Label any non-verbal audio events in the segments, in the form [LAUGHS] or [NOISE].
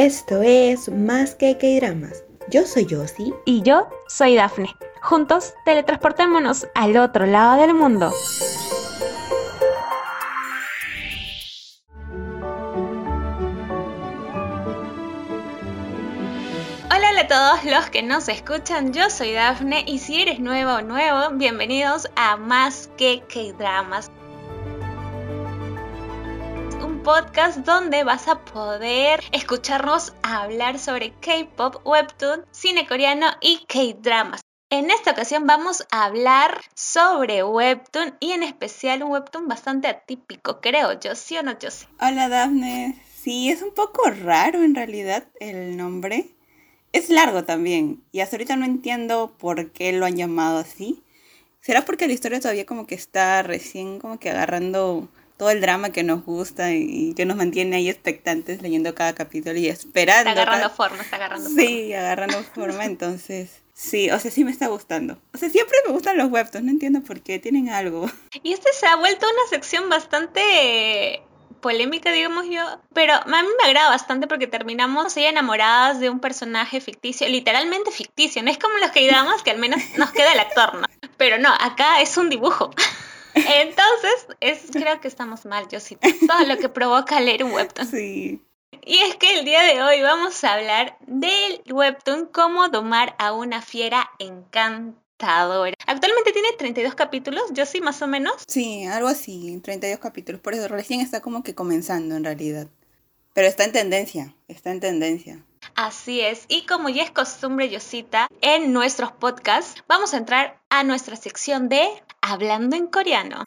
Esto es Más que K-Dramas. Yo soy Yossi. Y yo soy Dafne. Juntos teletransportémonos al otro lado del mundo. Hola a todos los que nos escuchan, yo soy Dafne y si eres nuevo o nuevo, bienvenidos a Más que K-Dramas podcast donde vas a poder escucharnos hablar sobre K-pop, webtoon, cine coreano y K-dramas. En esta ocasión vamos a hablar sobre webtoon y en especial un webtoon bastante atípico, creo yo, ¿sí o no, yo sí? Hola Daphne, sí, es un poco raro en realidad el nombre. Es largo también y hasta ahorita no entiendo por qué lo han llamado así. ¿Será porque la historia todavía como que está recién como que agarrando todo el drama que nos gusta y que nos mantiene ahí expectantes leyendo cada capítulo y esperando. Está agarrando forma, está agarrando forma. Sí, agarrando forma, entonces sí, o sea, sí me está gustando. O sea, siempre me gustan los webtoons, no entiendo por qué, tienen algo. Y este se ha vuelto una sección bastante polémica, digamos yo, pero a mí me agrada bastante porque terminamos ahí enamoradas de un personaje ficticio, literalmente ficticio, no es como los que digamos que al menos nos queda el actor, ¿no? Pero no, acá es un dibujo. Entonces, es, creo que estamos mal, yo sí. Todo lo que provoca leer un webtoon. Sí. Y es que el día de hoy vamos a hablar del webtoon Cómo domar a una fiera encantadora. Actualmente tiene 32 capítulos, yo sí más o menos. Sí, algo así, 32 capítulos. Por eso recién está como que comenzando en realidad. Pero está en tendencia, está en tendencia. Así es, y como ya es costumbre, Yosita, en nuestros podcasts vamos a entrar a nuestra sección de Hablando en coreano.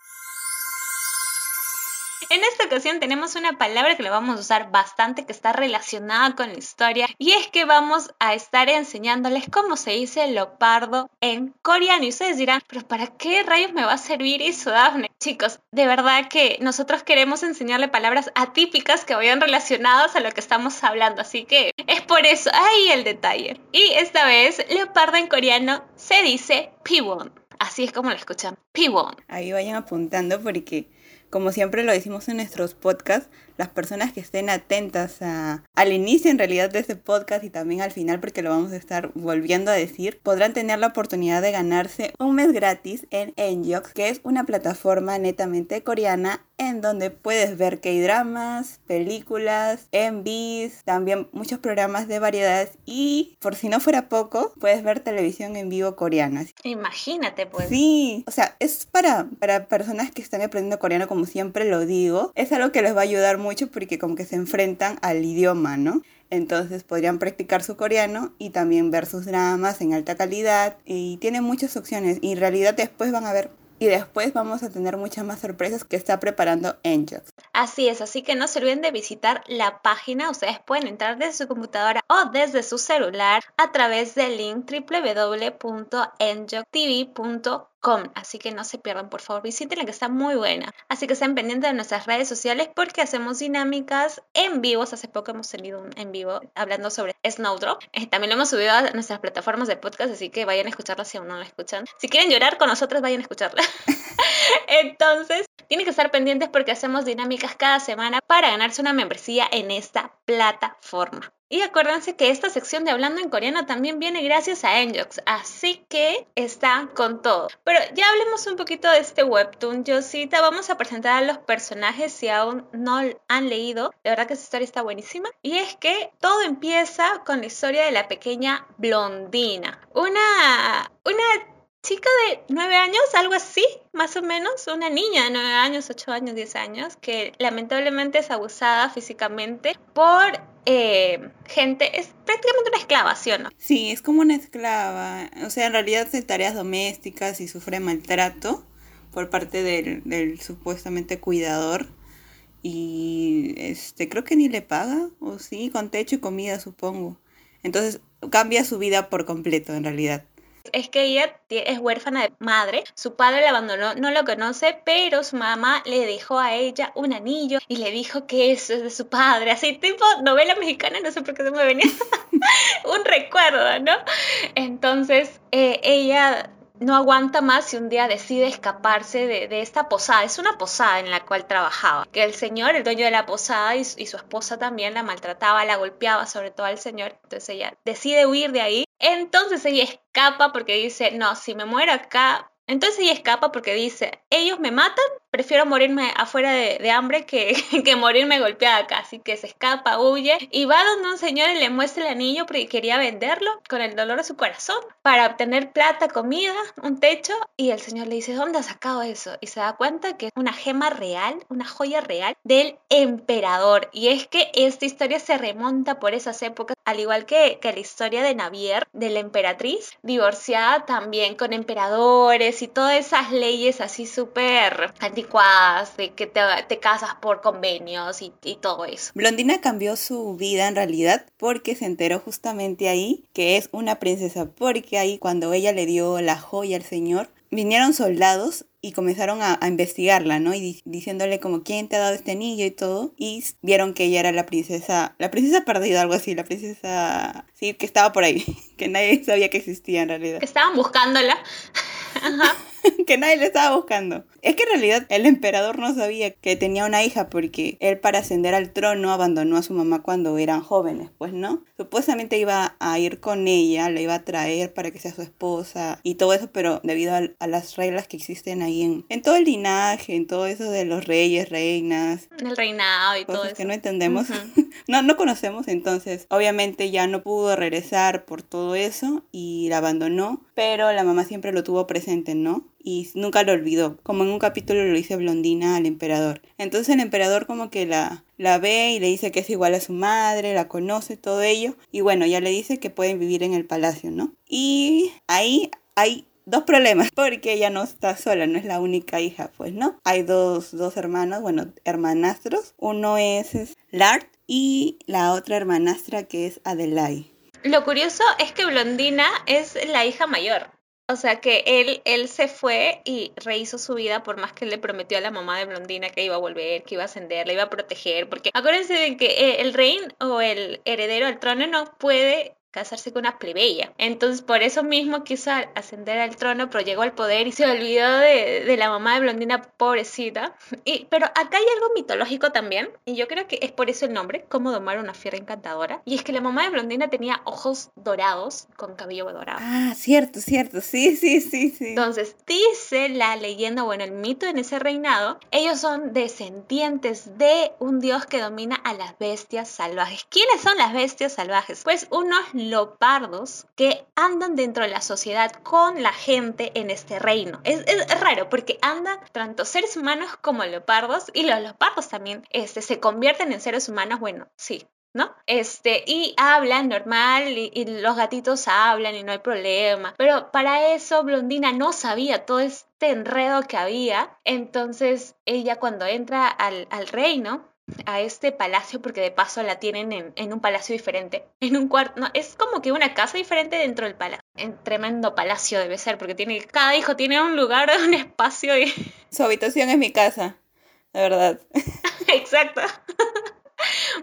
En esta ocasión tenemos una palabra que la vamos a usar bastante que está relacionada con la historia y es que vamos a estar enseñándoles cómo se dice leopardo en coreano y ustedes dirán, pero ¿para qué rayos me va a servir eso, Daphne? Chicos, de verdad que nosotros queremos enseñarle palabras atípicas que vayan relacionadas a lo que estamos hablando, así que es por eso, ahí el detalle. Y esta vez, leopardo en coreano se dice piwon. Así es como lo escuchan, piwon. Ahí vayan apuntando porque como siempre lo decimos en nuestros podcasts, las personas que estén atentas al inicio en realidad de este podcast y también al final porque lo vamos a estar volviendo a decir, podrán tener la oportunidad de ganarse un mes gratis en Enjox, que es una plataforma netamente coreana en donde puedes ver K-dramas, películas, MVs, también muchos programas de variedades y por si no fuera poco, puedes ver televisión en vivo coreana. Imagínate pues. Sí, o sea, es para, para personas que están aprendiendo coreano como siempre lo digo, es algo que les va a ayudar mucho porque como que se enfrentan al idioma, ¿no? Entonces podrían practicar su coreano y también ver sus dramas en alta calidad y tiene muchas opciones y en realidad después van a ver y después vamos a tener muchas más sorpresas que está preparando Angel. Así es, así que no se olviden de visitar la página. Ustedes pueden entrar desde su computadora o desde su celular a través del link Así que no se pierdan, por favor, visítenla que está muy buena. Así que estén pendientes de nuestras redes sociales porque hacemos dinámicas en vivos. Hace poco hemos tenido un en vivo hablando sobre Snowdrop. Eh, también lo hemos subido a nuestras plataformas de podcast, así que vayan a escucharla si aún no la escuchan. Si quieren llorar con nosotros, vayan a escucharla. [LAUGHS] Entonces, tienen que estar pendientes porque hacemos dinámicas cada semana para ganarse una membresía en esta plataforma. Y acuérdense que esta sección de Hablando en Coreano también viene gracias a Enjox, así que está con todo. Pero ya hablemos un poquito de este webtoon, Josita. Vamos a presentar a los personajes si aún no han leído. De verdad que esta historia está buenísima. Y es que todo empieza con la historia de la pequeña blondina. Una, una chica de 9 años, algo así, más o menos, una niña de 9 años, 8 años, 10 años, que lamentablemente es abusada físicamente por eh, gente, es prácticamente una esclava, ¿sí o no? Sí, es como una esclava, o sea, en realidad hace tareas domésticas y sufre maltrato por parte del, del supuestamente cuidador y este creo que ni le paga, o sí, con techo y comida supongo. Entonces cambia su vida por completo en realidad es que ella es huérfana de madre, su padre la abandonó, no lo conoce, pero su mamá le dejó a ella un anillo y le dijo que eso es de su padre, así tipo novela mexicana, no sé por qué se me venía [LAUGHS] un recuerdo, ¿no? Entonces eh, ella no aguanta más y un día decide escaparse de, esta posada. Es una posada en la cual trabajaba. Que el señor, el dueño de la posada y, y su esposa también la maltrataba, la golpeaba, sobre todo al señor. Entonces ella decide huir de ahí. Entonces ella escapa porque dice, no, si me muero acá, entonces ella escapa porque dice, ellos me matan, prefiero morirme afuera de, hambre que, [LAUGHS] que, morirme golpeada acá. Así que se escapa, huye y va donde un señor y le muestra el anillo porque quería venderlo con el dolor de su corazón para obtener plata, comida, un techo. Y el señor le dice, ¿dónde has sacado eso? Y se da cuenta que es una gema real, una joya real del emperador. Y es que esta historia se remonta por esas épocas, al igual que, que la historia de Navier, de la emperatriz, divorciada también con emperadores y todas esas leyes así súper anticuadas, de que te, casas por convenios y, y todo eso. Blondina cambió su vida en realidad porque se enteró justamente ahí que es una princesa, porque ahí cuando ella le dio la joya al señor, vinieron soldados y comenzaron a, investigarla, ¿no? Y diciéndole como quién te ha dado este anillo y todo. Y vieron que ella era la princesa, la princesa perdida, algo así, la princesa, sí, que estaba por ahí, [LAUGHS] que nadie sabía que existía en realidad. Estaban buscándola. [LAUGHS] Ajá. [LAUGHS] que nadie le estaba buscando. Es que en realidad el emperador no sabía que tenía una hija porque él para ascender al trono abandonó a su mamá cuando eran jóvenes, pues no. Supuestamente iba a ir con ella, la iba a traer para que sea su esposa y todo eso, pero debido a, las reglas que existen ahí en, en todo el linaje, en todo eso de los reyes, reinas. El reinado y todo eso. que no entendemos, [LAUGHS] no, no conocemos, entonces obviamente ya no pudo regresar por todo eso y la abandonó, pero la mamá siempre lo tuvo presente, ¿no? Y nunca lo olvidó, como en un capítulo lo dice Blondina al emperador. Entonces el emperador como que la, la ve y le dice que es igual a su madre, la conoce, todo ello, y bueno, ya le dice que pueden vivir en el palacio, ¿no? Y ahí hay dos problemas, porque ella no está sola, no es la única hija, pues, ¿no? Hay dos, dos hermanos, bueno, hermanastros, uno es, es Lart y la otra hermanastra que es Adelaide. Lo curioso es que Blondina es la hija mayor. O sea que él, él se fue y rehizo su vida por más que le prometió a la mamá de Blondina que iba a volver, que iba a ascender, le iba a proteger, porque acuérdense de que eh, el rey o el heredero al trono no puede casarse con una plebeya. Entonces, por eso mismo quiso ascender al trono, pero llegó al poder y se olvidó de, la mamá de Blondina, pobrecita. Y, pero acá hay algo mitológico también, y yo creo que es por eso el nombre, cómo domar una fiera encantadora. Y es que la mamá de Blondina tenía ojos dorados con cabello dorado. Ah, cierto, cierto, sí, sí, sí, sí. Entonces, dice la leyenda, bueno, el mito en ese reinado, ellos son descendientes de un dios que domina a las bestias salvajes. ¿Quiénes son las bestias salvajes? Pues unos lopardos que andan dentro de la sociedad con la gente en este reino. Es, raro porque andan tanto seres humanos como leopardos y los leopardos también este, se convierten en seres humanos, bueno, sí, ¿no? Este, y hablan normal y, los gatitos hablan y no hay problema. Pero para eso Blondina no sabía todo este enredo que había. Entonces ella cuando entra al, al reino, a este palacio porque de paso la tienen en, un palacio diferente. En un cuarto, no, es como que una casa diferente dentro del palacio. En tremendo palacio debe ser porque tiene cada hijo tiene un lugar, [LAUGHS] un espacio y su habitación es mi casa, la verdad. [LAUGHS] Exacto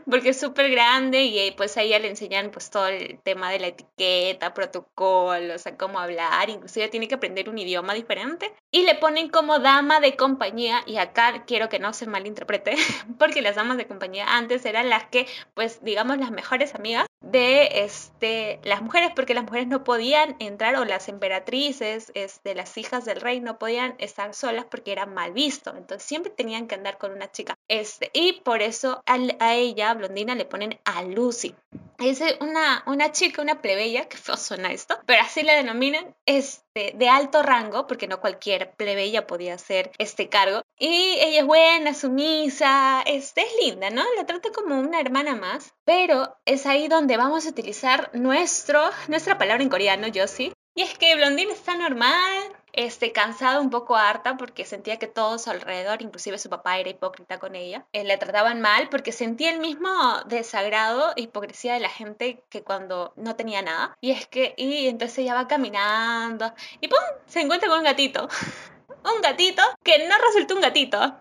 porque es súper grande y eh, pues a ella le enseñan pues todo el tema de la etiqueta, protocolo, o cómo hablar, inclusive tiene que aprender un idioma diferente. Y le ponen como dama de compañía y acá quiero que no se malinterprete [LAUGHS] porque las damas de compañía antes eran las que pues digamos las mejores amigas de este las mujeres porque las mujeres no podían entrar o las emperatrices este las hijas del rey no podían estar solas porque era mal visto. Entonces siempre tenían que andar con una chica. Este y por eso a ella blondina le ponen a Lucy. Es una, una chica, una plebeya, que feo suena esto, pero así la denominan, este, de alto rango, porque no cualquier plebeya podía hacer este cargo. Y ella es buena, sumisa, es linda, ¿no? La trata como una hermana más, pero es ahí donde vamos a utilizar nuestro, nuestra palabra en coreano, sí. Y es que Blondina está normal, este, cansada, un poco harta, porque sentía que todos alrededor, inclusive su papá, era hipócrita con ella. Eh, le trataban mal porque sentía el mismo desagrado e hipocresía de la gente que cuando no tenía nada. Y es que, y entonces ella va caminando y ¡pum! Se encuentra con un gatito. [LAUGHS] un gatito que no resultó un gatito. [LAUGHS]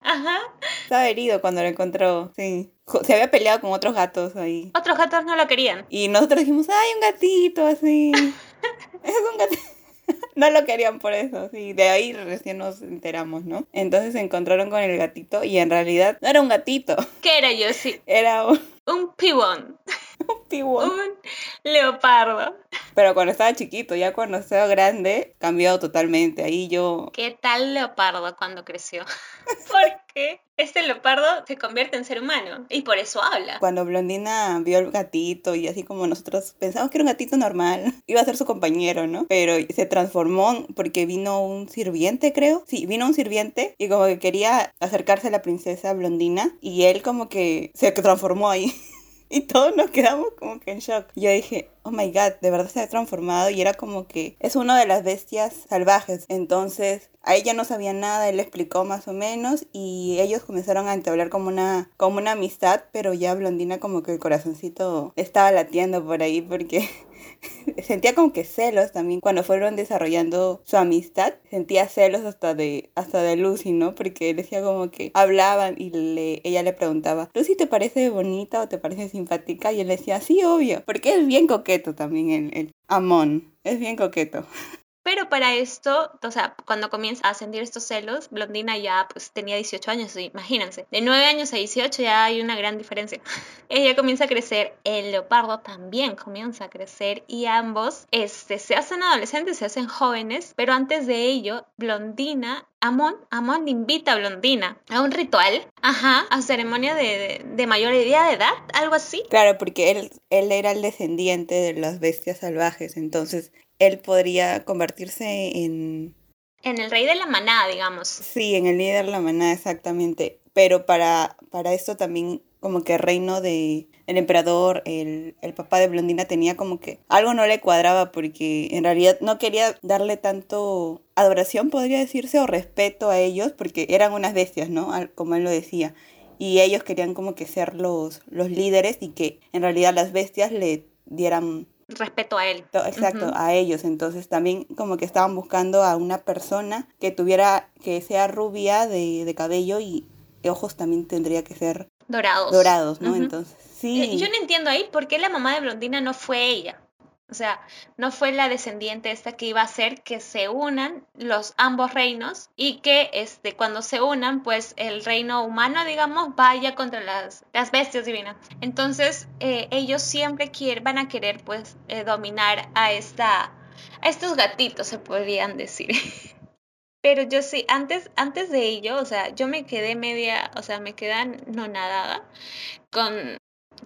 Ajá. Estaba herido cuando lo encontró, sí. Se había peleado con otros gatos ahí. Otros gatos no lo querían. Y nosotros dijimos, ¡ay, un gatito así! [LAUGHS] es un gatito. [LAUGHS] no lo querían por eso, sí. De ahí recién nos enteramos, ¿no? Entonces se encontraron con el gatito y en realidad no era un gatito. ¿Qué era yo? Sí. Era un, Un pibón. Un pibón. Un leopardo. Pero cuando estaba chiquito, ya cuando estaba grande, cambiado totalmente. Ahí yo... ¿Qué tal leopardo cuando creció? [LAUGHS] Porque este leopardo se convierte en ser humano y por eso habla. Cuando Blondina vio al gatito y así como nosotros pensamos que era un gatito normal, [LAUGHS] iba a ser su compañero, ¿no? Pero se transformó porque vino un sirviente, creo. Sí, vino un sirviente y como que quería acercarse a la princesa Blondina y él como que se transformó ahí. [LAUGHS] Y todos nos quedamos como que en shock. Yo dije, oh my god, de verdad se ha transformado y era como que es una de las bestias salvajes. Entonces, a ella no sabía nada, él le explicó más o menos y ellos comenzaron a entablar como una, como una amistad, pero ya Blondina como que el corazoncito estaba latiendo por ahí porque [LAUGHS] sentía como que celos también cuando fueron desarrollando su amistad. Sentía celos hasta de, hasta de Lucy, ¿no? Porque decía como que hablaban y le, ella le preguntaba, Lucy, ¿te parece bonita o te parece simpática? Y él decía, sí, obvio, porque es bien coqueto también el, el Amon, es bien coqueto. [LAUGHS] Pero para esto, o sea, cuando comienza a sentir estos celos, Blondina ya pues tenía 18 años, imagínense. De 9 años a 18 ya hay una gran diferencia. [LAUGHS] Ella comienza a crecer, el leopardo también comienza a crecer y ambos este, se hacen adolescentes, se hacen jóvenes, pero antes de ello, Blondina Amon, Amon invita a Blondina a un ritual, ajá, a ceremonia de, de, de mayoría de edad, algo así. Claro, porque él, él era el descendiente de las bestias salvajes, entonces él podría convertirse en... En el rey de la manada, digamos. Sí, en el líder de la manada, exactamente. Pero para, para esto también como que el reino de el emperador, el, el, papá de Blondina tenía como que algo no le cuadraba porque en realidad no quería darle tanto adoración, podría decirse, o respeto a ellos porque eran unas bestias, ¿no? Como él lo decía. Y ellos querían como que ser los, los líderes y que en realidad las bestias le dieran respeto a él. Exacto, uh -huh. a ellos. Entonces también como que estaban buscando a una persona que tuviera, que sea rubia de, de cabello y ojos también tendría que ser dorados. Dorados, ¿no? Uh -huh. Entonces, sí. Yo no entiendo ahí por qué la mamá de Blondina no fue ella. O sea, no fue la descendiente esta que iba a hacer que se unan los ambos reinos y que este, cuando se unan, pues el reino humano, digamos, vaya contra las, las bestias divinas. Entonces, eh, ellos siempre quieren, van a querer, pues, eh, dominar a, esta, a estos gatitos, se podrían decir. [LAUGHS] Pero yo sí, antes, antes de ello, o sea, yo me quedé media, o sea, me quedé no nadada con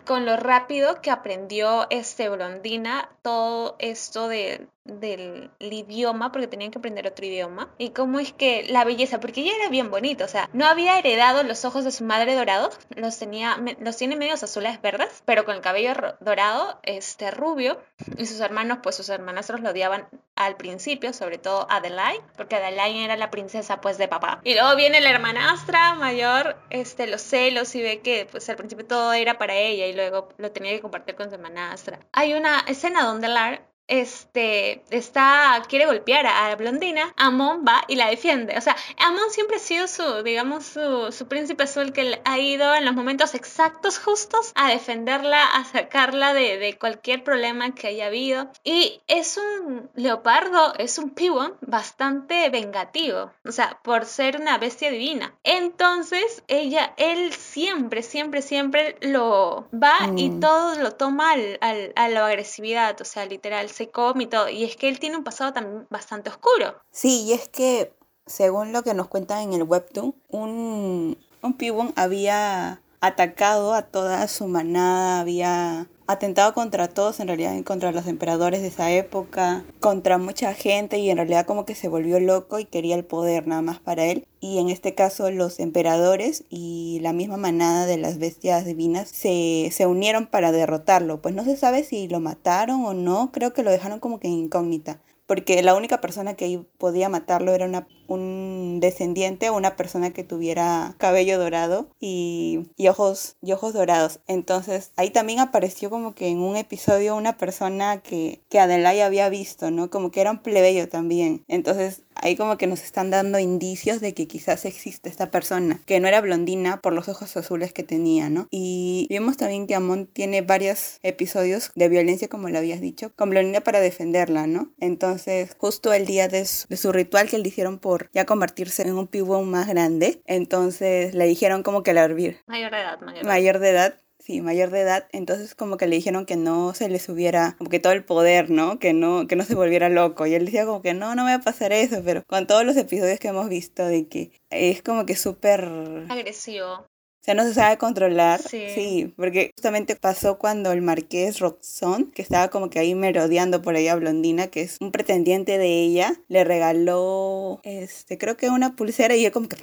con lo rápido que aprendió este Blondina todo esto de, del idioma, porque tenían que aprender otro idioma, y cómo es que la belleza, porque ella era bien bonita, o sea, no había heredado los ojos de su madre dorados, los tenía, los tiene medios azules verdes, pero con el cabello dorado, este rubio, y sus hermanos, pues sus hermanastros lo odiaban al principio, sobre todo Adelaide, porque Adelaide era la princesa pues de papá. Y luego viene la hermanastra mayor, este, los celos y ve que pues al principio todo era para ella y luego lo tenía que compartir con su hermanastra. Hay una escena donde Lar este, está, quiere golpear a, Blondina, Amon va y la defiende. O sea, Amon siempre ha sido su, digamos, su, su príncipe azul que ha ido en los momentos exactos, justos, a defenderla, a sacarla de, de cualquier problema que haya habido. Y es un leopardo, es un pibón bastante vengativo, o sea, por ser una bestia divina. Entonces, ella, él siempre, siempre, siempre lo va mm. y todo lo toma al, al, a la agresividad, o sea, literal se come y todo. Y es que él tiene un pasado también bastante oscuro. Sí, y es que, según lo que nos cuentan en el webtoon, un, un pibón había atacado a toda su manada, había atentado contra todos, en realidad contra los emperadores de esa época, contra mucha gente y en realidad como que se volvió loco y quería el poder nada más para él. Y en este caso los emperadores y la misma manada de las bestias divinas se, se unieron para derrotarlo. Pues no se sabe si lo mataron o no, creo que lo dejaron como que incógnita porque la única persona que podía matarlo era una, un descendiente o una persona que tuviera cabello dorado y, y, ojos, y ojos dorados. Entonces ahí también apareció como que en un episodio una persona que, que Adelaide había visto, ¿no? Como que era un plebeyo también. Entonces ahí como que nos están dando indicios de que quizás existe esta persona, que no era blondina por los ojos azules que tenía, ¿no? Y vimos también que Amon tiene varios episodios de violencia, como lo habías dicho, con blondina para defenderla, ¿no? Entonces, justo el día de su, ritual que le hicieron por ya convertirse en un pibón más grande, entonces le dijeron como que la hervir. Mayor de edad, mayor. Mayor de edad sí, mayor de edad, entonces como que le dijeron que no se le subiera como que todo el poder, ¿no? Que no, que no se volviera loco. Y él decía como que no, no me va a pasar eso, pero con todos los episodios que hemos visto de que es como que súper... Agresivo. Sea, no se sabe controlar. Sí. sí. porque justamente pasó cuando el marqués Roxon, que estaba como que ahí merodeando por ahí a Blondina, que es un pretendiente de ella, le regaló, este, creo que una pulsera y yo como que,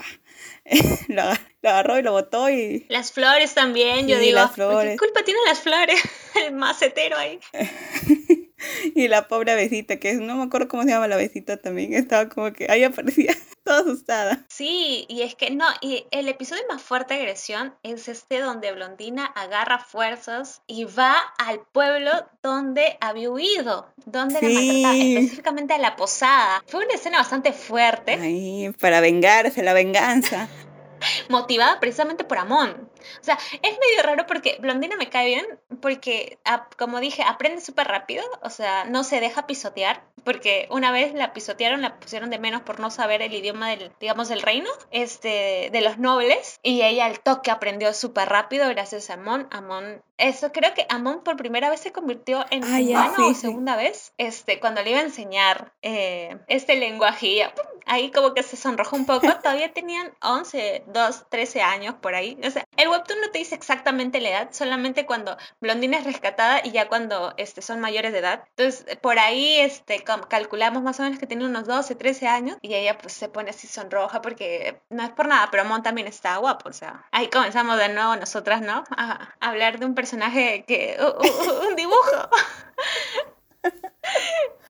[LAUGHS] lo, agarró y lo botó y... Las flores también, yo digo. Las flores. ¿Qué culpa tienen las flores? [LAUGHS] El macetero ahí. [LAUGHS] [LAUGHS] y la pobre abejita, que no me acuerdo cómo se llama la abejita también, estaba como que ahí aparecía [LAUGHS] toda asustada. Sí, y es que no, y el episodio más fuerte de agresión es este donde Blondina agarra fuerzas y va al pueblo donde había huido, donde la maltrataba, específicamente a la posada. Fue una escena bastante fuerte. Ay, para vengarse, la venganza motivada precisamente por Amon. O sea, es medio raro porque Blondina me cae bien porque, como dije, aprende súper rápido, o sea, no se deja pisotear, porque una vez la pisotearon, la pusieron de menos por no saber el idioma del, digamos, del reino, este, de los nobles, y ella al toque aprendió súper rápido gracias a Amon. Amon, eso creo que Amon por primera vez se convirtió en ah, humano o segunda vez, este, cuando le iba a enseñar eh, este lenguaje, ahí como que se sonrojó un poco, [LAUGHS] todavía tenían 11, 2, 13 años por ahí, o sea, el webtoon no te dice exactamente la edad, solamente cuando Blondina es rescatada y ya cuando este, son mayores de edad. Entonces, por ahí este, calculamos más o menos que tiene unos 12, 13 años y ella pues se pone así sonroja porque no es por nada, pero Mon también está guapo, o sea, ahí comenzamos de nuevo nosotras, ¿no? A, hablar de un personaje que... un dibujo.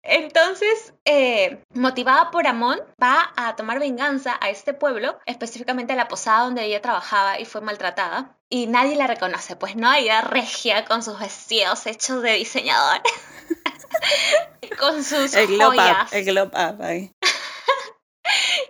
Entonces, eh, motivada por Amon, va a tomar venganza a este pueblo, específicamente a la posada donde ella trabajaba y fue maltratada. Y nadie la reconoce, pues no, ella regia con sus vestidos hechos de diseñador. [LAUGHS] con sus el joyas. el up ahí.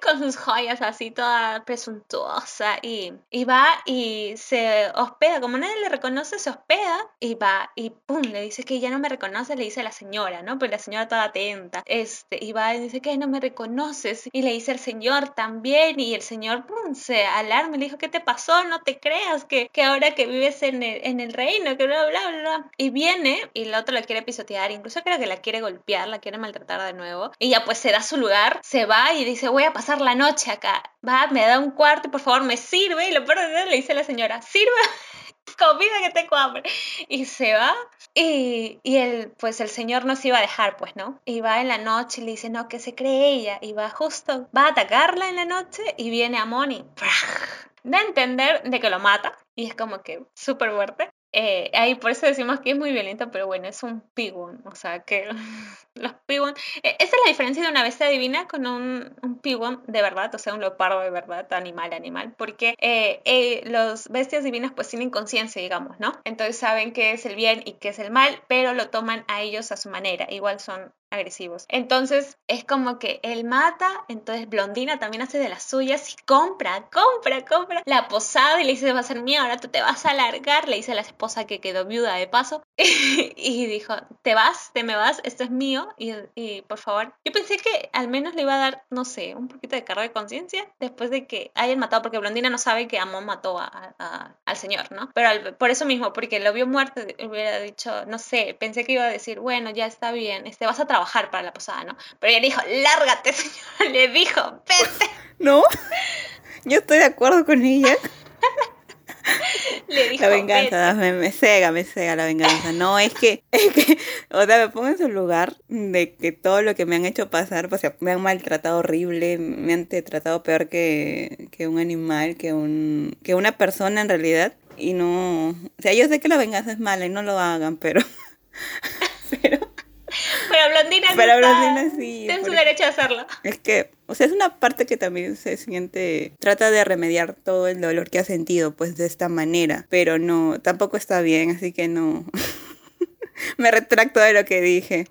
Con sus joyas así toda presuntuosa y, y va y se hospeda, como nadie le reconoce, se hospeda y va y pum, le dice que ya no me reconoce, le dice a la señora, ¿no? Pues la señora toda atenta, este, y va y dice que no me reconoces y le dice al señor también y el señor pum, se alarma y le dijo, ¿qué te pasó? No te creas que, que ahora que vives en el, en el reino, que bla, bla, bla. Y viene y el otro la quiere pisotear, incluso creo que la quiere golpear, la quiere maltratar de nuevo. Y ya pues se da su lugar, se va y dice, voy a pasar la noche acá. Va, me da un cuarto por favor me sirve. Y lo peor de le dice la señora, sirve [LAUGHS] comida que tengo hambre. Y se va. Y, y el, pues el señor no se iba a dejar, pues, ¿no? Y va en la noche y le dice, no, que se cree ella. Y va justo, va a atacarla en la noche y viene a Moni. Da a entender de que lo mata. Y es como que súper fuerte. Eh, ahí por eso decimos que es muy violento, pero bueno, es un pigón, o sea que [LAUGHS] los pigón, eh, esa es la diferencia de una bestia divina con un, un pigón de verdad, o sea, un leopardo de verdad, animal, animal, porque eh, los bestias divinas pues tienen conciencia, digamos, ¿no? Entonces saben qué es el bien y qué es el mal, pero lo toman a ellos a su manera, igual son agresivos. Entonces es como que él mata, entonces Blondina también hace de las suyas y compra, compra, compra la posada y le dice, va a ser mía, ahora tú te vas a largar, le dice a la esposa que quedó viuda de paso [LAUGHS] y dijo, te vas, te me vas, esto es mío y, y, por favor, yo pensé que al menos le iba a dar, no sé, un poquito de carga de conciencia después de que hayan matado, porque Blondina no sabe que Amon mató a, al señor, ¿no? Pero por eso mismo, porque lo vio muerto, hubiera dicho, no sé, pensé que iba a decir, bueno, ya está bien, este, vas a trabajar para la posada, ¿no? Pero ella le dijo, lárgate, [LAUGHS] señor. Le dijo, vete. No, yo estoy de acuerdo con ella. [LAUGHS] Le dijo, la venganza, me, me, cega, me cega la venganza. No, es que, [LAUGHS] es que, o sea, me pongo en su lugar de que todo lo que me han hecho pasar, pues, me han maltratado horrible, me han tratado peor que, que un animal, que, un, que una persona en realidad. Y no, o sea, yo sé que la venganza es mala y no lo hagan, pero, [LAUGHS] pero pero Blondina sí. Pero Blondina sí. Tiene su derecho a hacerlo. Es que, o sea, es una parte que también se siente. Trata de remediar todo el dolor que ha sentido, pues de esta manera. Pero no, tampoco está bien, así que no. [LAUGHS] Me retracto de lo que dije.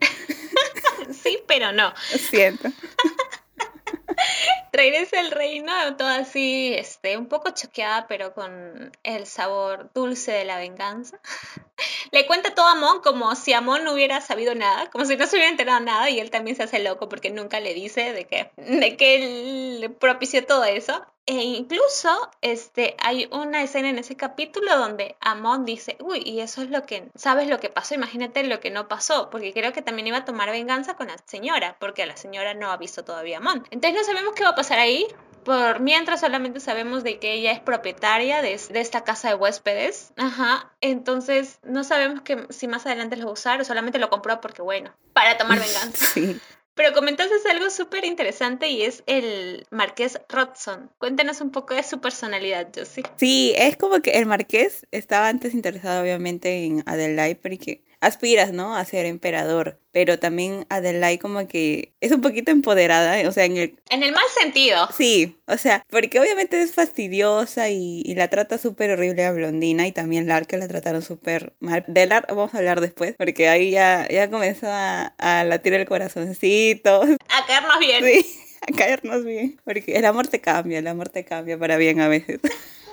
[LAUGHS] sí, pero no. Lo siento. [LAUGHS] regresa al reino, todo así, este, un poco choqueada, pero con el sabor dulce de la venganza. [LAUGHS] Le cuenta todo a Amon como si Amon no hubiera sabido nada, como si no se hubiera enterado nada, y él también se hace loco porque nunca le dice de que, [LAUGHS] de que él propició todo eso. E incluso este, hay una escena en ese capítulo donde Amon dice, uy, y eso es lo que, ¿sabes lo que pasó? Imagínate lo que no pasó, porque creo que también iba a tomar venganza con la señora, porque la señora no ha visto todavía a Amon. Entonces no sabemos qué va a pasar ahí, por mientras solamente sabemos de que ella es propietaria de, de, esta casa de huéspedes. Ajá. Entonces no sabemos que si más adelante lo va a usar o solamente lo compró porque, bueno, para tomar [LAUGHS] venganza. Sí. Pero comentaste algo súper interesante y es el Marqués Rodson. Cuéntanos un poco de su personalidad, Josie. Sí, es como que el Marqués estaba antes interesado obviamente en Adelaide porque aspiras, ¿no? A ser emperador, pero también Adelaide como que es un poquito empoderada, o sea, en el... En el mal sentido. Sí, o sea, porque obviamente es fastidiosa y, y la trata súper horrible a Blondina y también Lar que la trataron súper mal. De Lar vamos a hablar después, porque ahí ya, ya comenzó a, a latir el corazoncito. A caernos bien. Sí, [LAUGHS] a caernos bien, porque el amor te cambia, el amor te cambia para bien a veces. [LAUGHS]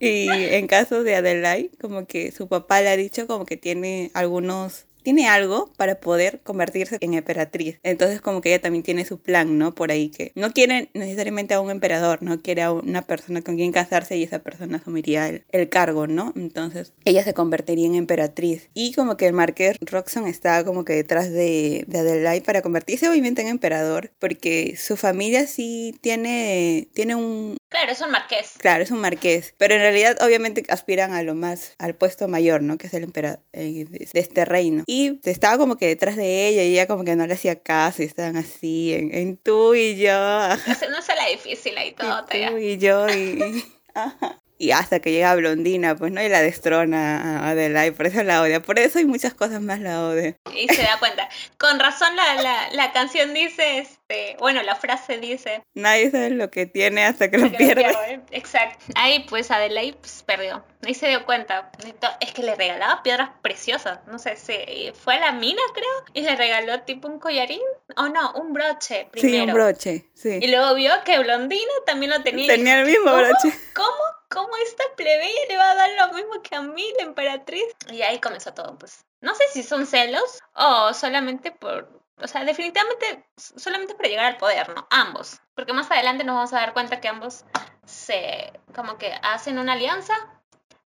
Y en caso de Adelaide, como que su papá le ha dicho como que tiene algunos tiene algo para poder convertirse en emperatriz. Entonces como que ella también tiene su plan, ¿no? Por ahí que no quiere necesariamente a un emperador, no quiere a una persona con quien casarse y esa persona asumiría el, el cargo, ¿no? Entonces ella se convertiría en emperatriz. Y como que el marqués Roxon está como que detrás de, de Adelaide para convertirse obviamente en emperador, porque su familia sí tiene, tiene un... Claro, es un marqués. Claro, es un marqués, pero en realidad obviamente aspiran a lo más, al puesto mayor, ¿no? Que es el emperador eh, de, este reino. Y estaba como que detrás de ella y ella como que no le hacía caso y estaban así en, en tú y yo. No se la difícil ahí [LAUGHS] todo. Y tú y yo y... [LAUGHS] Ajá. Y hasta que llega Blondina, pues no, y la destrona a Adelaide, por eso la odia. Por eso hay muchas cosas más la odia. Y se da cuenta. Con razón la, la, la canción dice, este, bueno, la frase dice... Nadie sabe lo que tiene hasta que lo pierde. Pierde. Exacto. Ahí pues Adelaide pues, perdió. Ahí se dio cuenta. Es que le regalaba piedras preciosas. No sé, si fue a la mina, creo, y le regaló tipo un collarín. O no, un broche primero. Sí, un broche, sí. Y luego vio que Blondina también lo tenía. Tenía el mismo ¿Cómo? broche. ¿Cómo? ¿Cómo esta plebeya le va a dar lo mismo que a mí, la emperatriz? Y ahí comenzó todo, pues. No sé si son celos o solamente por... O sea, definitivamente solamente para llegar al poder, ¿no? Ambos. Porque más adelante nos vamos a dar cuenta que ambos se... como que hacen una alianza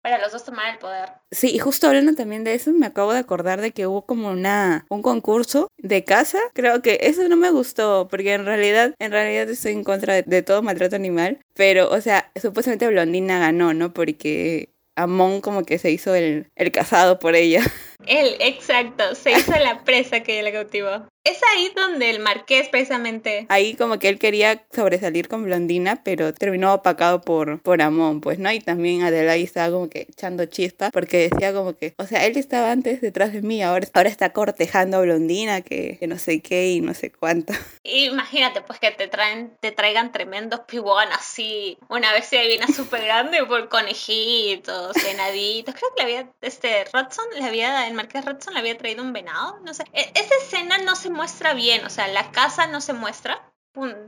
para los dos tomar el poder. Sí, y justo hablando también de eso, me acabo de acordar de que hubo como una un concurso de casa. Creo que eso no me gustó, porque en realidad, en realidad estoy en contra de, de todo maltrato animal. Pero, o sea, supuestamente Blondina ganó, ¿no? Porque Amon como que se hizo el, el casado por ella. [LAUGHS] Él, exacto, se hizo la presa que la cautivó. Es ahí donde el marqués precisamente... Ahí como que él quería sobresalir con Blondina, pero terminó opacado por, por Amon, pues, ¿no? Y también Adelaide estaba como que echando chispa, porque decía como que, o sea, él estaba antes detrás de mí, ahora, ahora está cortejando a Blondina, que, que no sé qué y no sé cuánto. Imagínate, pues, que te traen, te traigan tremendos pibones así, una vez se viene súper grande por conejitos, venaditos. Creo que le había, este, Rodson, le había, el marqués Rodson le había traído un venado, no sé. E, esa escena no se muestra bien, o sea, la casa no se muestra,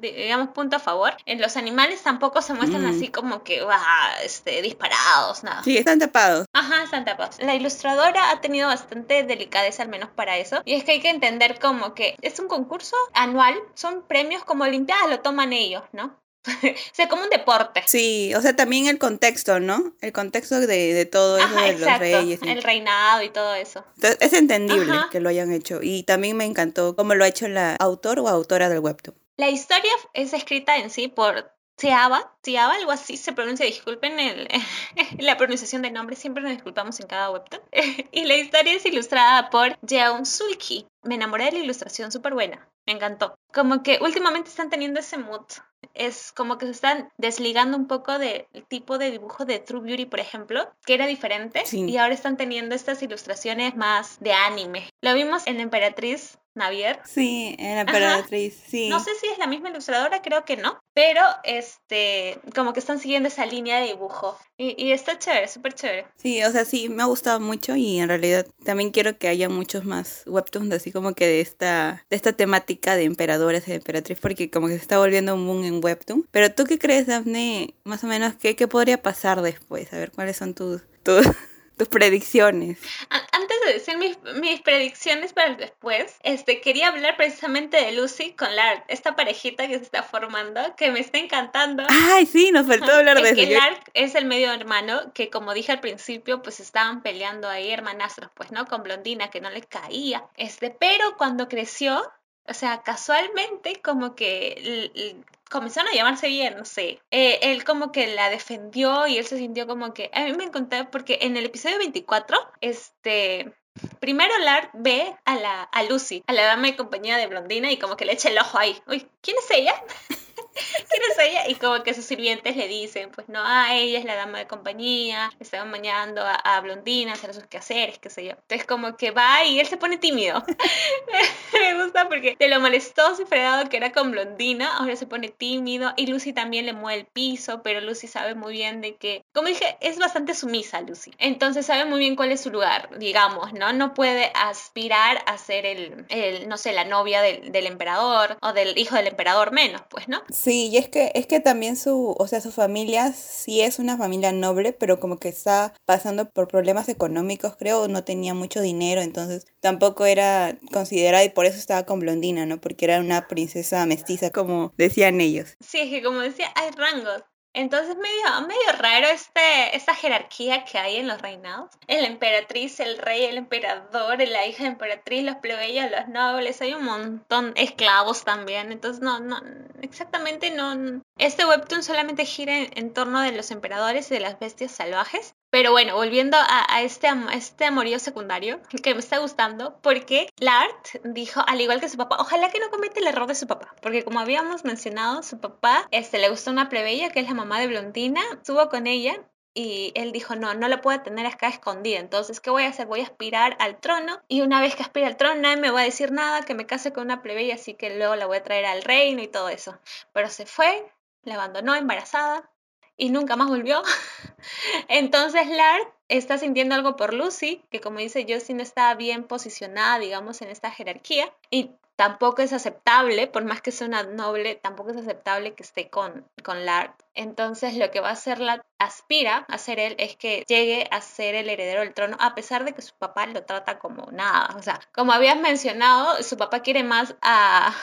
digamos, punto a favor. En los animales tampoco se muestran Mm. así como que, ah, este, disparados, nada. Sí, están tapados. Ajá, están tapados. La ilustradora ha tenido bastante delicadeza, al menos para eso. Y es que hay que entender como que es un concurso anual, son premios como Olimpiadas, lo toman ellos, ¿no? O sea, como un deporte. Sí, o sea, también el contexto, ¿no? El contexto de, de todo eso Ajá, de los exacto. reyes. El reinado y todo eso. Entonces, es entendible Ajá. que lo hayan hecho. Y también me encantó cómo lo ha hecho la autor o autora del webtoon. La historia es escrita en sí por Tiaba, Tiaba, algo así se pronuncia, disculpen el, [LAUGHS] la pronunciación del nombre, siempre nos disculpamos en cada webtoon. [LAUGHS] y la historia es ilustrada por Jeon Sulki. Me enamoré de la ilustración, súper buena, me encantó. Como que últimamente están teniendo ese mood. Es como que se están desligando un poco del tipo de dibujo de True Beauty, por ejemplo, que era diferente. Sí. Y ahora están teniendo estas ilustraciones más de anime. Lo vimos en Emperatriz Navier. Sí, en la emperatriz, sí. No sé si es la misma ilustradora, creo que no, pero este, como que están siguiendo esa línea de dibujo. Y, y está chévere, súper chévere. Sí, o sea, sí, me ha gustado mucho y en realidad también quiero que haya muchos más webtoons así como que de esta, de esta temática de emperadores y emperatriz, porque como que se está volviendo un boom en webtoon. Pero tú qué crees, Daphne, más o menos, qué, qué podría pasar después? A ver, ¿cuáles son tus, tus, [LAUGHS] tus predicciones. Antes de decir mis, mis, predicciones para después, este, quería hablar precisamente de Lucy con Lark, esta parejita que se está formando, que me está encantando. Ay, sí, nos faltó hablar de eso. Que Lark es el medio hermano que, como dije al principio, pues estaban peleando ahí hermanastros, pues, ¿no? Con Blondina, que no le caía. Este, pero cuando creció, o sea, casualmente como que comenzaron a llamarse bien, no sé. Eh, él como que la defendió y él se sintió como que... A mí me encontré porque en el episodio 24, este... Primero Lard ve a la a Lucy, a la dama de compañía de Blondina y como que le echa el ojo ahí. Uy, ¿quién es ella? ¿Quién es ella? Y como que sus sirvientes le dicen, pues no, ah, ella es la dama de compañía, estaban bañando a, a Blondina, hacer sus quehaceres, qué sé yo. Entonces como que va y él se pone tímido. [LAUGHS] Me gusta porque de lo molestoso y fregado que era con Blondina, ahora se pone tímido y Lucy también le mueve el piso, pero Lucy sabe muy bien de que, como dije, es bastante sumisa Lucy. Entonces sabe muy bien cuál es su lugar, digamos, ¿no? No puede aspirar a ser el, el no sé, la novia del, del emperador o del hijo del emperador menos, pues, ¿no? Sí, y es que, es que también su, o sea, su familia sí es una familia noble, pero como que está pasando por problemas económicos, creo, no tenía mucho dinero, entonces tampoco era considerada y por eso estaba con Blondina, ¿no? Porque era una princesa mestiza, como decían ellos. Sí, es que como decía, hay rangos. Entonces medio, medio raro este, esta jerarquía que hay en los reinados. La emperatriz, el rey, el emperador, la hija de emperatriz, los plebeyos, los nobles, hay un montón esclavos también. Entonces no, no, exactamente no. Este webtoon solamente gira en torno de los emperadores y de las bestias salvajes. Pero bueno, volviendo a, este, este amorío secundario [LAUGHS] que me está gustando, porque Lart dijo, al igual que su papá, ojalá que no cometa el error de su papá, porque como habíamos mencionado, su papá este, le gustó una plebeya, que es la mamá de Blondina, estuvo con ella y él dijo, no, no la puedo tener acá escondida. Entonces, ¿qué voy a hacer? Voy a aspirar al trono. Y una vez que aspire al trono, nadie me va a decir nada, que me case con una plebeya, así que luego la voy a traer al reino y todo eso. Pero se fue, la abandonó embarazada y nunca más volvió. [LAUGHS] Entonces Lard está sintiendo algo por Lucy, que como dice Josie no está bien posicionada, digamos, en esta jerarquía. Y tampoco es aceptable, por más que sea una noble, tampoco es aceptable que esté con, con Lard. Entonces lo que va a hacer la aspira a ser él es que llegue a ser el heredero del trono, a pesar de que su papá lo trata como nada. O sea, como habías mencionado, su papá quiere más a,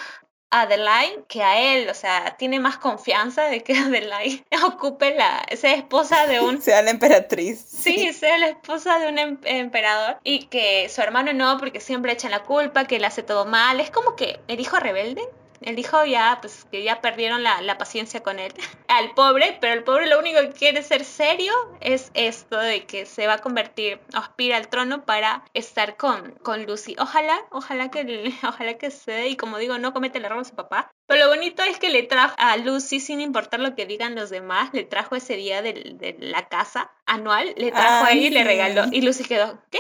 Adeline que a él, o sea, tiene más confianza de que [LAUGHS] Adeline ocupe la, sea esposa de un... sea la emperatriz. Sí, sea la esposa de un em, emperador y que su hermano no, porque siempre echan la culpa, que él hace todo mal. Es como que el hijo rebelde, él dijo ya, pues que ya perdieron la, la, paciencia con él, [LAUGHS] al pobre, pero el pobre lo único que quiere ser serio es esto de que se va a convertir, aspira al trono para estar con, con Lucy. Ojalá, ojalá que, [LAUGHS] ojalá que se y como digo, no comete el error de su papá. Pero lo bonito es que le trajo a Lucy, sin importar lo que digan los demás, le trajo ese día de, de la casa anual, le trajo ahí y le regaló. Y Lucy quedó, ¿qué?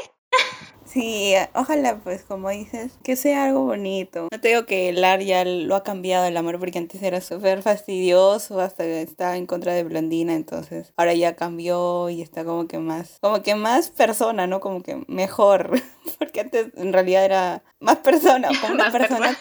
Sí, ojalá pues como dices, que sea algo bonito. No te digo que Lar ya lo ha cambiado el amor porque antes era súper fastidioso, hasta estaba en contra de Blondina, entonces ahora ya cambió y está como que más, como que más persona, ¿no? Como que mejor, [LAUGHS] porque antes en realidad era más persona, como una persona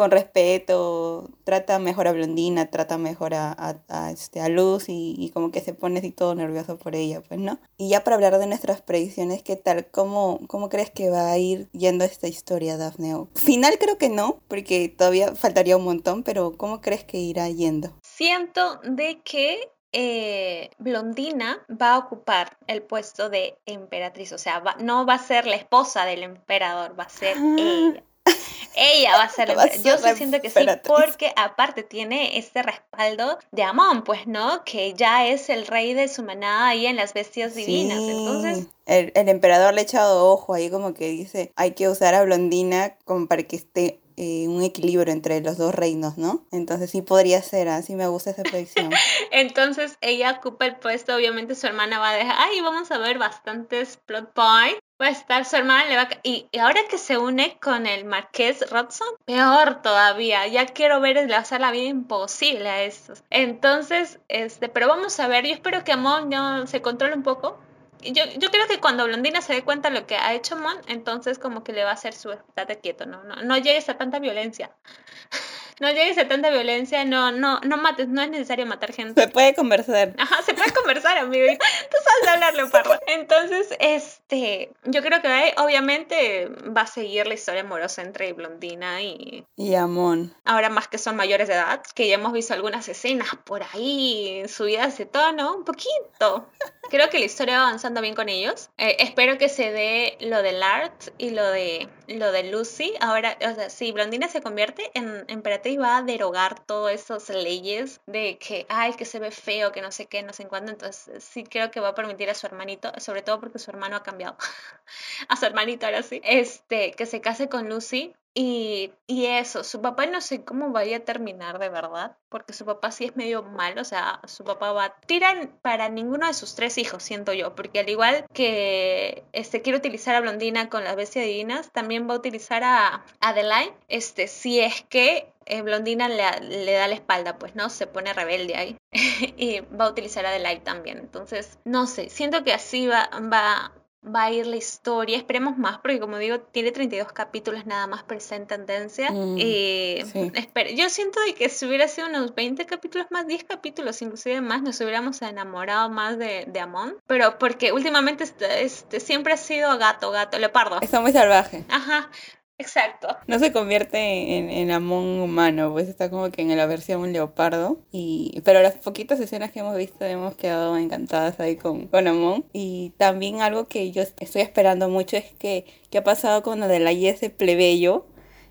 con respeto, trata mejor a Blondina, trata mejor a, a, a este, a Luz y, y, como que se pone así todo nervioso por ella, pues, ¿no? Y ya para hablar de nuestras predicciones, ¿qué tal? ¿Cómo, cómo crees que va a ir yendo esta historia, Daphne? Final creo que no, porque todavía faltaría un montón, pero ¿cómo crees que irá yendo? Siento de que eh, Blondina va a ocupar el puesto de emperatriz, o sea, va, no va a ser la esposa del emperador, va a ser ah. ella. Ella va a ser, [LAUGHS] va a ser yo sí siento que sí, porque aparte tiene este respaldo de Amon, pues, ¿no? Que ya es el rey de su manada ahí en las bestias divinas. Entonces. El, el, emperador le ha echado ojo ahí, como que dice: hay que usar a Blondina como para que esté eh, un equilibrio entre los dos reinos, ¿no? Entonces sí podría ser, así me gusta esa predicción. [LAUGHS] Entonces ella ocupa el puesto, obviamente su hermana va a dejar, ay, vamos a ver bastantes plot points va a estar su hermana le va y, ahora que se une con el Marqués Rodson, peor todavía. Ya quiero ver le hacer la vida imposible a estos. Entonces, este, pero vamos a ver. Yo espero que Amon no se controle un poco. Yo, yo creo que cuando Blondina se dé cuenta de lo que ha hecho Mon, entonces como que le va a hacer su estate quieto, ¿no? No, no llegues a tanta violencia [LAUGHS] no llegues a tanta violencia, no, no, no mates, no es necesario matar gente. Se puede conversar. Ajá, se puede conversar, amigo. Hablar, Leopardo. Entonces, este, yo creo que obviamente va a seguir la historia amorosa entre Blondina y... Y Amon. Ahora más que son mayores de edad, que ya hemos visto algunas escenas por ahí, subidas de tono, un poquito. Creo que la historia va avanzando bien con ellos. Eh, espero que se dé lo del art y lo de lo de Lucy. Ahora, o sea, si Blondina se convierte en emperatriz va a derogar todas esas leyes de que, ay, que se ve feo, que no sé qué, no sé cuándo. Entonces, sí creo que va a permitir a su hermanito, sobre todo porque su hermano ha cambiado. [LAUGHS] a su hermanito ahora sí. Este, que se case con Lucy y, y, eso, su papá no sé cómo vaya a terminar de verdad, porque su papá sí es medio malo, o sea, su papá va a tirar para ninguno de sus tres hijos, siento yo, porque al igual que este quiere utilizar a Blondina con las bestias divinas, también va a utilizar a Adeline, este, si es que eh, Blondina le, le, da la espalda, pues, ¿no? Se pone rebelde ahí. [LAUGHS] y va a utilizar a Adelaide también. Entonces, no sé, siento que así va, va, va a ir la historia. Esperemos más, porque como digo, tiene 32 capítulos nada más, pero está en tendencia. Mm, y yo siento de que si hubiera sido unos 20 capítulos más, 10 capítulos inclusive más, nos hubiéramos enamorado más de, de Amon. Pero porque últimamente este, este, siempre ha sido gato, gato, leopardo. Está muy salvaje. Ajá. Exacto. No se convierte en, en Amon humano, pues está como que en la versión un leopardo. Y, pero las poquitas escenas que hemos visto hemos quedado encantadas ahí con, con Amon. Y también algo que yo estoy esperando mucho es que qué ha pasado con Adelaide ese plebeyo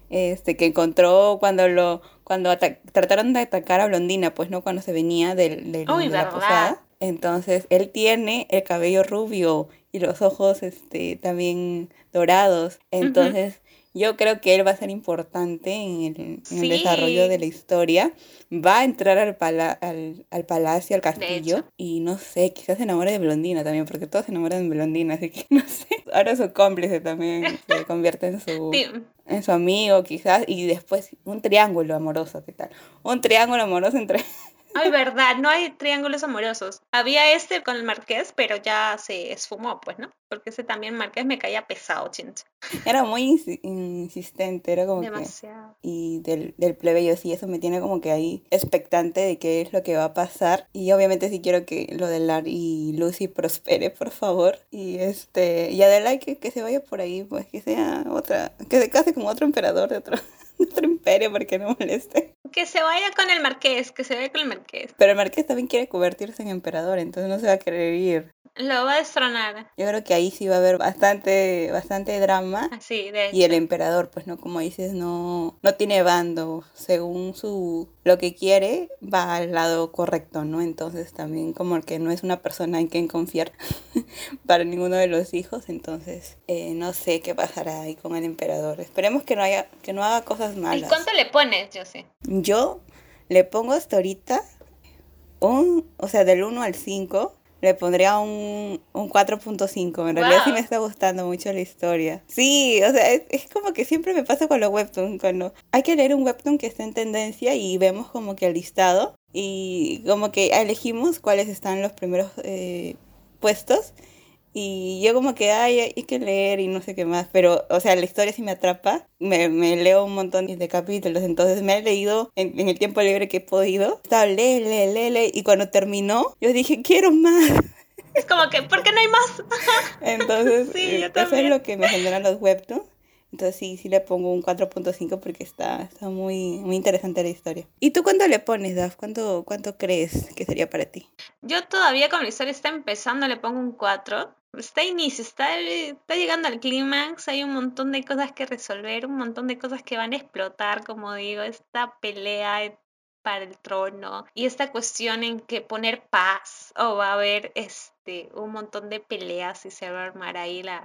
este que encontró cuando lo cuando trataron de atacar a Blondina, pues no cuando se venía del, del de la posada. Entonces, él tiene el cabello rubio y los ojos este también dorados. Entonces, yo creo que él va a ser importante en el, desarrollo de la historia. Va a entrar al, al, palacio, al castillo. Y no sé, quizás se enamore de Blondina también, porque todos se enamoran de Blondina, así que [LAUGHS] no sé. Ahora su cómplice también se [LAUGHS] convierte en su, en su amigo, quizás. Y después un triángulo amoroso, ¿qué tal? Un triángulo amoroso entre Ay, verdad, no hay triángulos amorosos. Había este con el marqués, pero ya se esfumó, pues, ¿no? Porque ese también marqués me caía pesado, chincha. Era muy insistente, era como Demasiado. Y del, del plebeyo, sí, eso me tiene como que ahí expectante de qué es lo que va a pasar. Y obviamente sí quiero que lo de Lar y Lucy prospere, por favor. Y este, y Adelaide que, que se vaya por ahí, pues que sea otra, que se case como otro emperador de otro nuestro imperio porque no moleste. Que se vaya con el marqués, que se vaya con el marqués. Pero el marqués también quiere convertirse en emperador, entonces no se va a querer ir. Lo va a destronar. Yo creo que ahí sí va a haber bastante, bastante drama. Sí, de Y el emperador, pues no, como dices, no, no tiene bando. Según su lo que quiere, va al lado correcto, ¿no? Entonces también como que no es una persona en quien confiar [LAUGHS] para ninguno de los hijos. Entonces, eh, no sé qué pasará ahí con el emperador. Esperemos que no haya, que no haga cosas malas. ¿Y cuánto le pones, yo sé? Yo le pongo hasta ahorita un, o sea, del 1 al 5 le pondría un, un 4.5. En realidad sí me está gustando mucho la historia. Sí, o sea, es, como que siempre me pasa con los webtoons. Cuando hay que leer un webtoon que está en tendencia y vemos como que el listado y como que elegimos cuáles están los primeros eh, puestos y yo como que, ay, hay que leer y no sé qué más, pero, o sea, la historia sí me atrapa, me, me leo un montón de capítulos, entonces me he leído en, el tiempo libre que he podido, estaba lee, lee, lee, lee, y cuando terminó, yo dije, quiero más. [LAUGHS] Es como que, ¿por qué no hay más? [LAUGHS] entonces, [LAUGHS] sí, eso es lo que me generan los webtoons. Entonces sí, sí le pongo un 4.5 porque está, está muy, muy interesante la historia. ¿Y tú cuánto le pones, Daf? ¿Cuánto, ¿Cuánto crees que sería para ti? Yo todavía como la historia está empezando le pongo un 4. Está inicio, está, está llegando al clímax, hay un montón de cosas que resolver, un montón de cosas que van a explotar, como digo, esta pelea para el trono y esta cuestión en que poner paz o va a haber este un montón de peleas y se va a armar ahí las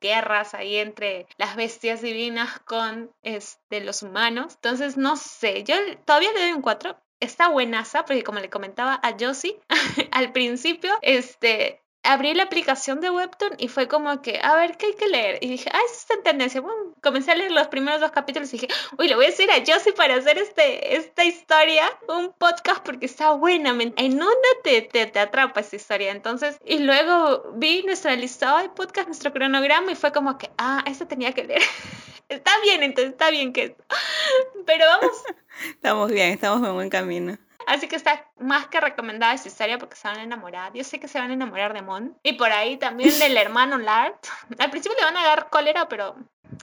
guerras ahí entre las bestias divinas con este los humanos. Entonces no sé yo todavía le doy un 4 está buenaza porque como le comentaba a Josie [LAUGHS] al principio este abrí la aplicación de Webtoon y fue como que, a ver, ¿qué hay que leer? Y dije, ah, eso está en tendencia. Bueno, comencé a leer los primeros dos capítulos y dije, uy, le voy a decir a Josie para hacer este, esta historia, un podcast porque está buena. En una te, te, te atrapa esta historia. Entonces, y luego vi nuestra listado de podcast, nuestro cronograma y fue como que, ah, esto tenía que leer. [LAUGHS] está bien, entonces está bien que... Pero vamos. [LAUGHS] estamos bien, estamos en buen camino. Así que está más que recomendada esta historia porque se van a enamorar. Yo sé que se van a enamorar de Mon. Y por ahí también del [LAUGHS] hermano Lart. Al principio le van a dar cólera, pero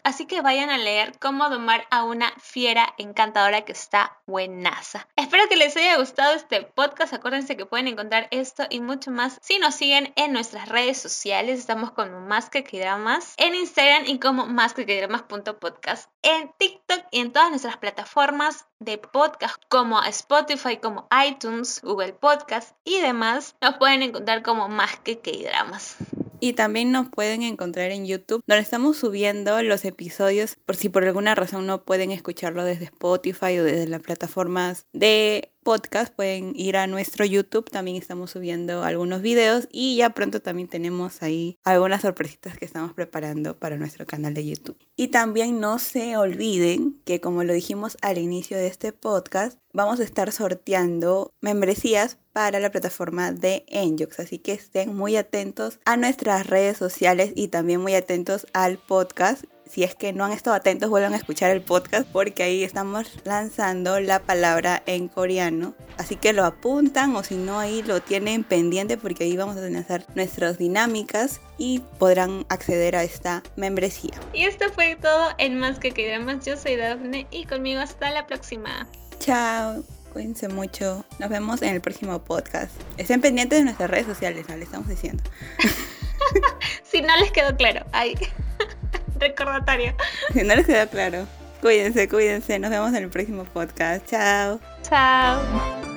Así que vayan a leer Cómo domar a una fiera encantadora que está buenaza. Espero que les haya gustado este podcast. Acuérdense que pueden encontrar esto y mucho más si nos siguen en nuestras redes sociales. Estamos como Más que Dramas en Instagram y como más que Dramas.podcast en TikTok y en todas nuestras plataformas de podcast como Spotify, como iTunes, Google Podcast y demás. Nos pueden encontrar como Más que Dramas. Y también nos pueden encontrar en YouTube, donde estamos subiendo los episodios por si por alguna razón no pueden escucharlo desde Spotify o desde las plataformas de podcast, pueden ir a nuestro YouTube, también estamos subiendo algunos videos y ya pronto también tenemos ahí algunas sorpresitas que estamos preparando para nuestro canal de YouTube. Y también no se olviden que como lo dijimos al inicio de este podcast, vamos a estar sorteando membresías para la plataforma de Enjox, así que estén muy atentos a nuestras redes sociales y también muy atentos al podcast si es que no han estado atentos, vuelvan a escuchar el podcast porque ahí estamos lanzando la palabra en coreano. Así que lo apuntan o si no ahí lo tienen pendiente porque ahí vamos a hacer nuestras dinámicas y podrán acceder a esta membresía. Y esto fue todo en Más que Dramas. Yo soy Daphne y conmigo hasta la próxima. Chao. Cuídense mucho. Nos vemos en el próximo podcast. Estén pendientes de nuestras redes sociales, ¿no? Les estamos diciendo. [LAUGHS] si no les quedó claro. Ay. [LAUGHS] Recordatorio. [LAUGHS] No les quedó claro. Cuídense, cuídense. Nos vemos en el próximo podcast. Chao. Chao.